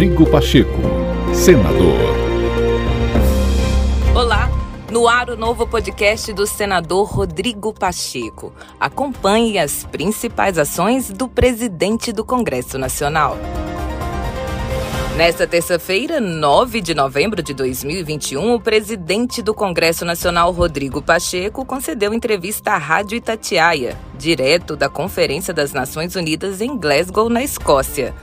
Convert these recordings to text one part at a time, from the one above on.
Rodrigo Pacheco, senador. Olá, no ar o novo podcast do senador Rodrigo Pacheco. Acompanhe as principais ações do presidente do Congresso Nacional. Nesta terça-feira, 9 de novembro de 2021, o presidente do Congresso Nacional, Rodrigo Pacheco, concedeu entrevista à Rádio Itatiaia, direto da Conferência das Nações Unidas em Glasgow, na Escócia.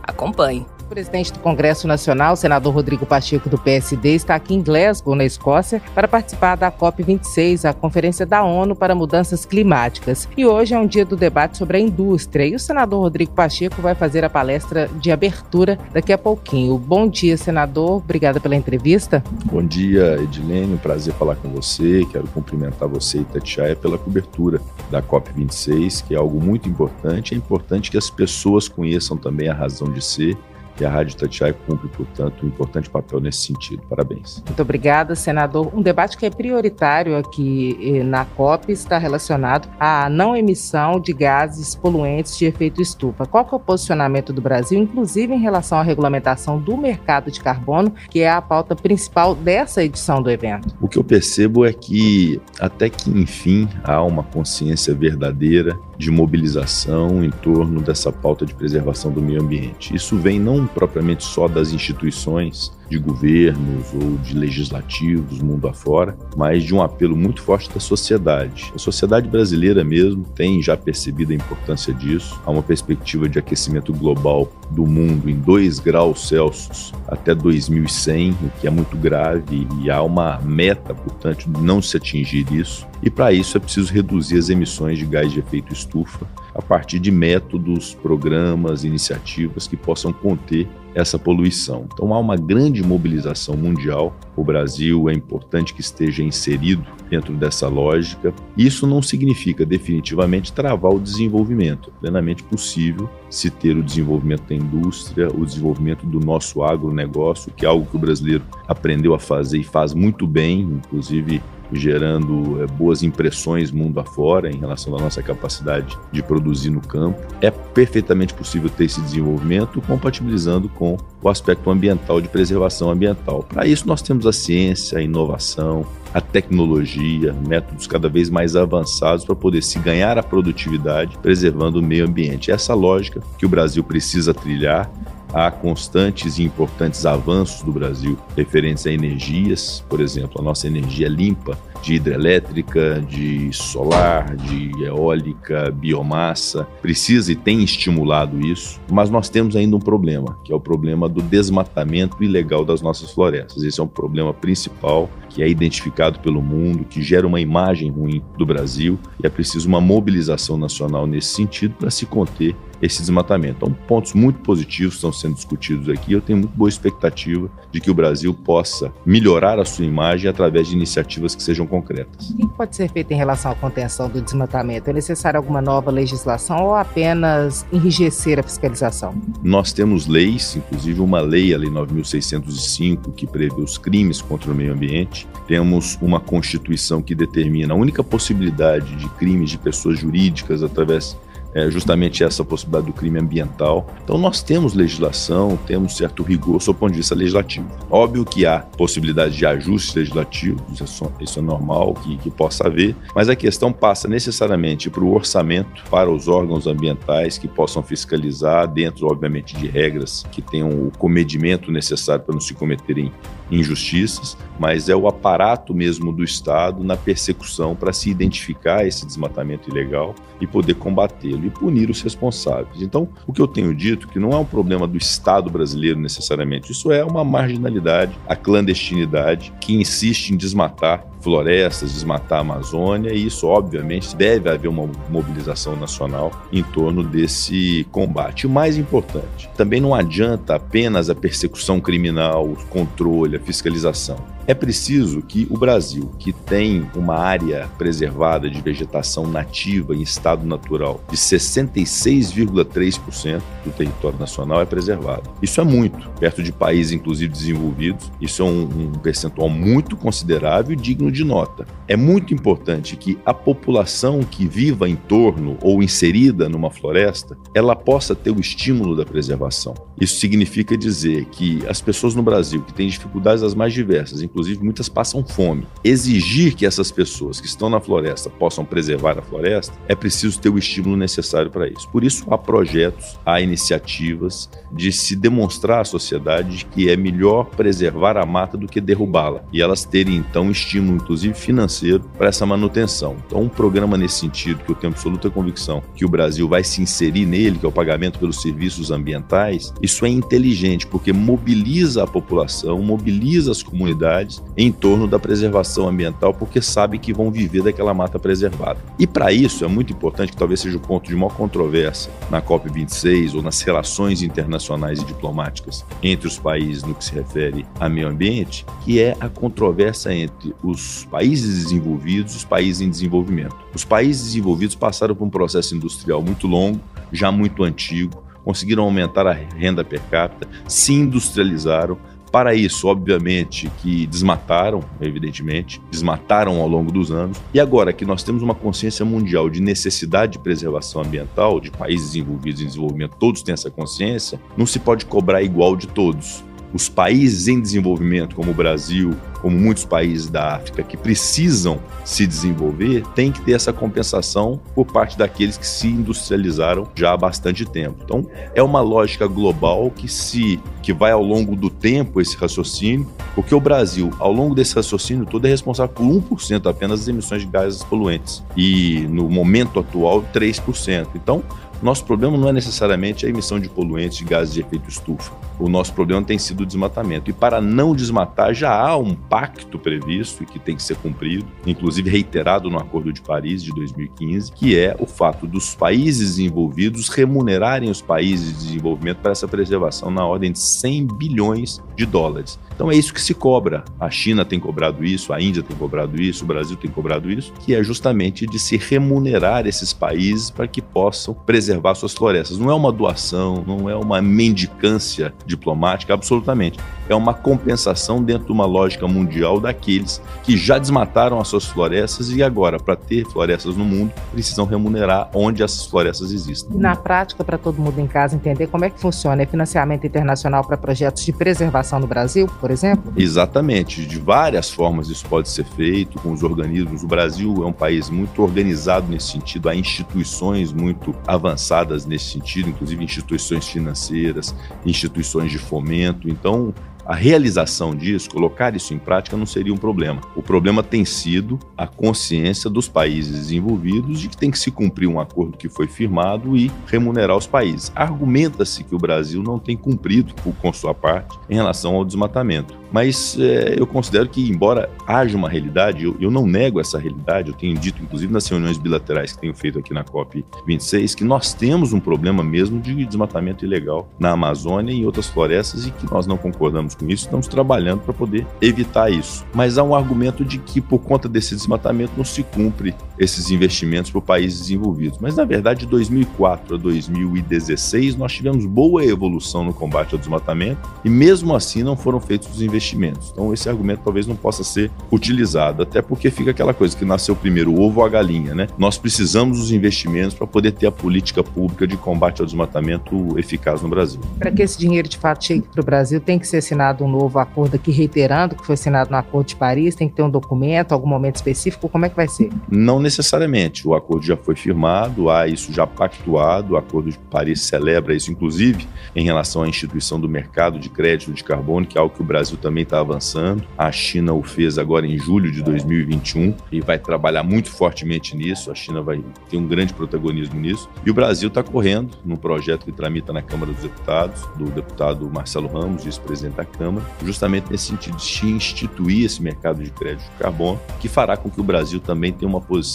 Acompanhe. Presidente do Congresso Nacional, senador Rodrigo Pacheco, do PSD, está aqui em Glasgow, na Escócia, para participar da COP26, a Conferência da ONU para Mudanças Climáticas. E hoje é um dia do debate sobre a indústria. E o senador Rodrigo Pacheco vai fazer a palestra de abertura daqui a pouquinho. Bom dia, senador. Obrigada pela entrevista. Bom dia, Edilene. Um prazer falar com você. Quero cumprimentar você e Tatiaia pela cobertura da COP26, que é algo muito importante. É importante que as pessoas conheçam também a razão de ser e a Rádio Tatiaia cumpre, portanto, um importante papel nesse sentido. Parabéns. Muito obrigada, senador. Um debate que é prioritário aqui eh, na COP está relacionado à não emissão de gases poluentes de efeito estufa. Qual é o posicionamento do Brasil, inclusive em relação à regulamentação do mercado de carbono, que é a pauta principal dessa edição do evento? O que eu percebo é que, até que enfim, há uma consciência verdadeira de mobilização em torno dessa pauta de preservação do meio ambiente. Isso vem não propriamente só das instituições de governos ou de legislativos mundo afora, mas de um apelo muito forte da sociedade. A sociedade brasileira mesmo tem já percebido a importância disso. Há uma perspectiva de aquecimento global do mundo em 2 graus Celsius até 2100, o que é muito grave e há uma meta, portanto, de não se atingir isso. E para isso é preciso reduzir as emissões de gás de efeito estufa a partir de métodos, programas, iniciativas que possam conter essa poluição. Então há uma grande mobilização mundial. O Brasil é importante que esteja inserido dentro dessa lógica. Isso não significa definitivamente travar o desenvolvimento. É plenamente possível se ter o desenvolvimento da indústria, o desenvolvimento do nosso agronegócio, que é algo que o brasileiro aprendeu a fazer e faz muito bem, inclusive gerando é, boas impressões mundo afora em relação à nossa capacidade de produzir no campo. É perfeitamente possível ter esse desenvolvimento compatibilizando com o aspecto ambiental de preservação ambiental. Para isso, nós temos a ciência, a inovação, a tecnologia, métodos cada vez mais avançados para poder se ganhar a produtividade preservando o meio ambiente. Essa lógica que o Brasil precisa trilhar há constantes e importantes avanços do Brasil referentes a energias, por exemplo, a nossa energia limpa de hidrelétrica, de solar, de eólica, biomassa, precisa e tem estimulado isso, mas nós temos ainda um problema, que é o problema do desmatamento ilegal das nossas florestas. Esse é um problema principal que é identificado pelo mundo, que gera uma imagem ruim do Brasil e é preciso uma mobilização nacional nesse sentido para se conter esse desmatamento. Então, pontos muito positivos estão sendo discutidos aqui. Eu tenho muito boa expectativa de que o Brasil possa melhorar a sua imagem através de iniciativas que sejam concretas. O que pode ser feito em relação à contenção do desmatamento? É necessária alguma nova legislação ou apenas enrijecer a fiscalização? Nós temos leis, inclusive uma lei, a Lei 9605, que prevê os crimes contra o meio ambiente. Temos uma Constituição que determina a única possibilidade de crimes de pessoas jurídicas através é justamente essa possibilidade do crime ambiental. Então nós temos legislação, temos certo rigor sob o ponto de vista legislativo. Óbvio que há possibilidade de ajustes legislativos, isso é, isso é normal que, que possa haver, mas a questão passa necessariamente para o orçamento, para os órgãos ambientais que possam fiscalizar dentro, obviamente, de regras que tenham o comedimento necessário para não se cometerem injustiças, mas é o aparato mesmo do Estado na persecução para se identificar esse desmatamento ilegal e poder combatê-lo e punir os responsáveis. Então, o que eu tenho dito que não é um problema do Estado brasileiro necessariamente, isso é uma marginalidade, a clandestinidade que insiste em desmatar florestas, desmatar a Amazônia, e isso, obviamente, deve haver uma mobilização nacional em torno desse combate. O mais importante, também não adianta apenas a persecução criminal, o controle, a fiscalização. É preciso que o Brasil, que tem uma área preservada de vegetação nativa em estado natural de 66,3% do território nacional é preservado. Isso é muito, perto de países inclusive desenvolvidos. Isso é um, um percentual muito considerável e digno de nota. É muito importante que a população que viva em torno ou inserida numa floresta, ela possa ter o estímulo da preservação. Isso significa dizer que as pessoas no Brasil que têm dificuldades as mais diversas, inclusive muitas passam fome, exigir que essas pessoas que estão na floresta possam preservar a floresta, é preciso ter o estímulo necessário para isso. Por isso há projetos, há iniciativas de se demonstrar à sociedade que é melhor preservar a mata do que derrubá-la e elas terem então estímulo inclusive financeiro para essa manutenção. Então um programa nesse sentido que eu tenho absoluta convicção que o Brasil vai se inserir nele, que é o pagamento pelos serviços ambientais, isso é inteligente porque mobiliza a população, mobiliza as comunidades em torno da preservação ambiental, porque sabem que vão viver daquela mata preservada. E para isso é muito importante, que talvez seja o ponto de maior controvérsia na COP26 ou nas relações internacionais e diplomáticas entre os países no que se refere a meio ambiente, que é a controvérsia entre os países desenvolvidos e os países em desenvolvimento. Os países desenvolvidos passaram por um processo industrial muito longo, já muito antigo, conseguiram aumentar a renda per capita, se industrializaram. Para isso, obviamente, que desmataram, evidentemente, desmataram ao longo dos anos. E agora que nós temos uma consciência mundial de necessidade de preservação ambiental, de países desenvolvidos em desenvolvimento, todos têm essa consciência, não se pode cobrar igual de todos os países em desenvolvimento, como o Brasil, como muitos países da África que precisam se desenvolver, tem que ter essa compensação por parte daqueles que se industrializaram já há bastante tempo. Então, é uma lógica global que se que vai ao longo do tempo esse raciocínio, porque o Brasil, ao longo desse raciocínio todo, é responsável por 1% apenas das emissões de gases poluentes e no momento atual 3%. Então, nosso problema não é necessariamente a emissão de poluentes de gases de efeito estufa. O nosso problema tem sido o desmatamento. E para não desmatar, já há um pacto previsto e que tem que ser cumprido, inclusive reiterado no Acordo de Paris de 2015, que é o fato dos países envolvidos remunerarem os países de desenvolvimento para essa preservação na ordem de 100 bilhões de dólares. Então é isso que se cobra. A China tem cobrado isso, a Índia tem cobrado isso, o Brasil tem cobrado isso, que é justamente de se remunerar esses países para que possam preservar suas florestas. Não é uma doação, não é uma mendicância diplomática, absolutamente. É uma compensação dentro de uma lógica mundial daqueles que já desmataram as suas florestas e agora, para ter florestas no mundo, precisam remunerar onde essas florestas existem. Na prática, para todo mundo em casa entender como é que funciona, é financiamento internacional para projetos de preservação no Brasil? por exemplo? Exatamente. De várias formas isso pode ser feito com os organismos. O Brasil é um país muito organizado nesse sentido, há instituições muito avançadas nesse sentido, inclusive instituições financeiras, instituições de fomento. Então, a realização disso, colocar isso em prática, não seria um problema. O problema tem sido a consciência dos países desenvolvidos de que tem que se cumprir um acordo que foi firmado e remunerar os países. Argumenta-se que o Brasil não tem cumprido com sua parte em relação ao desmatamento. Mas é, eu considero que, embora haja uma realidade, eu, eu, não nego essa realidade, eu tenho dito, inclusive nas reuniões bilaterais que tenho feito aqui na COP26, que nós temos um problema mesmo de desmatamento ilegal na Amazônia e em outras florestas e que nós não concordamos com isso, estamos trabalhando para poder evitar isso. Mas há um argumento de que, por conta desse desmatamento, não se cumpre esses investimentos para países desenvolvidos. Mas, na verdade, de 2004 a 2016, nós tivemos boa evolução no combate ao desmatamento e, mesmo assim, não foram feitos os investimentos. Então, esse argumento talvez não possa ser utilizado, até porque fica aquela coisa que nasceu primeiro o ovo ou a galinha, né? Nós precisamos dos investimentos para poder ter a política pública de combate ao desmatamento eficaz no Brasil. Para que esse dinheiro de fato chegue para o Brasil, tem que ser assinado um novo acordo aqui, reiterando que foi assinado no Acordo de Paris, tem que ter um documento, algum momento específico, como é que vai ser? Não necessariamente. O acordo já foi firmado, há isso já pactuado, o Acordo de Paris celebra isso, inclusive, em relação à instituição do mercado de crédito de carbono, que é algo que o Brasil também está avançando. A China o fez agora em julho de 2021 e vai trabalhar muito fortemente nisso. A China vai ter um grande protagonismo nisso. E o Brasil está correndo num projeto que tramita na Câmara dos Deputados, do deputado Marcelo Ramos, vice-presidente da Câmara, justamente nesse sentido de instituir esse mercado de crédito de carbono, que fará com que o Brasil também tenha uma posição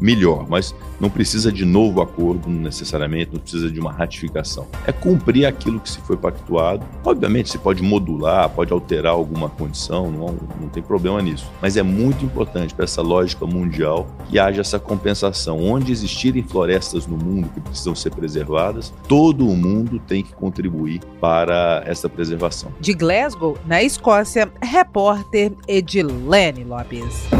melhor, mas não precisa de novo acordo necessariamente, não precisa de uma ratificação. É cumprir aquilo que se foi pactuado. Obviamente, se pode modular, pode alterar alguma condição, não, não tem problema nisso. Mas é muito importante para essa lógica mundial que haja essa compensação. Onde existirem florestas no mundo que precisam ser preservadas, todo o mundo tem que contribuir para essa preservação. De Glasgow, na Escócia, repórter Edilene Lopes.